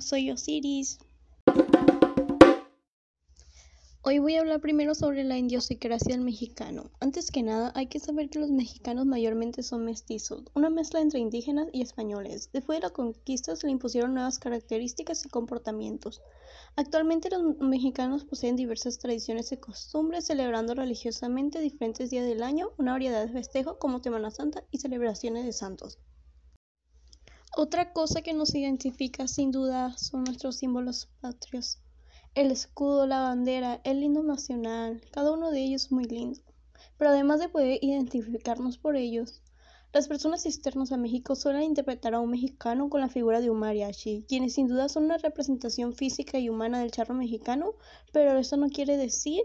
soy Osiris. Hoy voy a hablar primero sobre la idiosincrasia del mexicano. Antes que nada, hay que saber que los mexicanos mayormente son mestizos, una mezcla entre indígenas y españoles. Después de la conquista se le impusieron nuevas características y comportamientos. Actualmente los mexicanos poseen diversas tradiciones y costumbres, celebrando religiosamente diferentes días del año, una variedad de festejos como Semana Santa y celebraciones de santos. Otra cosa que nos identifica sin duda son nuestros símbolos patrios. El escudo, la bandera, el himno nacional, cada uno de ellos muy lindo. Pero además de poder identificarnos por ellos, las personas externas a México suelen interpretar a un mexicano con la figura de un mariachi, quienes sin duda son una representación física y humana del charro mexicano, pero eso no quiere decir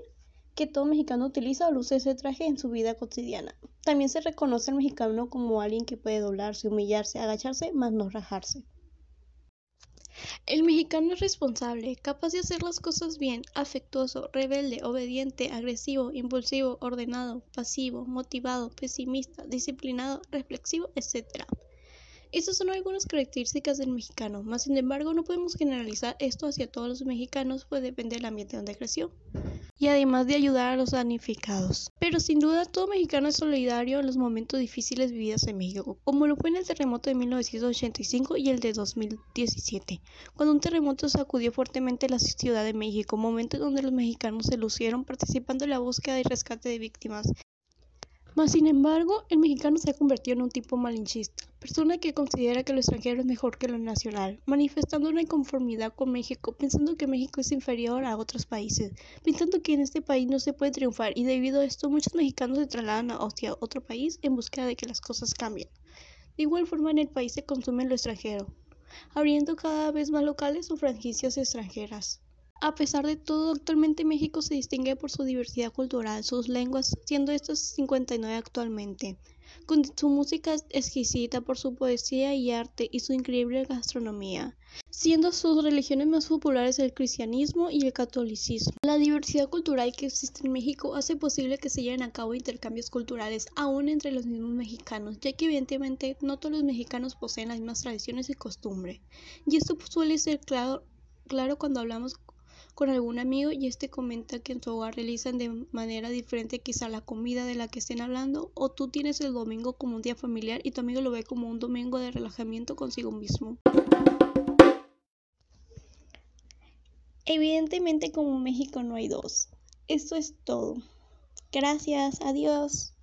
que todo mexicano utiliza o luce ese traje en su vida cotidiana. También se reconoce al mexicano como alguien que puede doblarse, humillarse, agacharse, más no rajarse. El mexicano es responsable, capaz de hacer las cosas bien, afectuoso, rebelde, obediente, agresivo, impulsivo, ordenado, pasivo, motivado, pesimista, disciplinado, reflexivo, etc. Estas son algunas características del mexicano, mas sin embargo no podemos generalizar esto hacia todos los mexicanos, pues depende del ambiente donde creció y además de ayudar a los damnificados. Pero sin duda todo mexicano es solidario en los momentos difíciles vividos en México, como lo fue en el terremoto de 1985 y el de 2017, cuando un terremoto sacudió fuertemente la Ciudad de México, momento donde los mexicanos se lucieron participando en la búsqueda y rescate de víctimas mas, sin embargo, el mexicano se ha convertido en un tipo malinchista, persona que considera que lo extranjero es mejor que lo nacional, manifestando una inconformidad con México, pensando que México es inferior a otros países, pensando que en este país no se puede triunfar y debido a esto muchos mexicanos se trasladan hacia otro país en búsqueda de que las cosas cambien. De igual forma en el país se consume lo extranjero, abriendo cada vez más locales o franquicias extranjeras. A pesar de todo, actualmente México se distingue por su diversidad cultural, sus lenguas, siendo estas 59 actualmente, con su música exquisita por su poesía y arte y su increíble gastronomía, siendo sus religiones más populares el cristianismo y el catolicismo. La diversidad cultural que existe en México hace posible que se lleven a cabo intercambios culturales aún entre los mismos mexicanos, ya que evidentemente no todos los mexicanos poseen las mismas tradiciones y costumbres. Y esto suele ser claro, claro cuando hablamos con algún amigo y este comenta que en su hogar realizan de manera diferente quizá la comida de la que estén hablando o tú tienes el domingo como un día familiar y tu amigo lo ve como un domingo de relajamiento consigo mismo. Evidentemente como México no hay dos. Esto es todo. Gracias, adiós.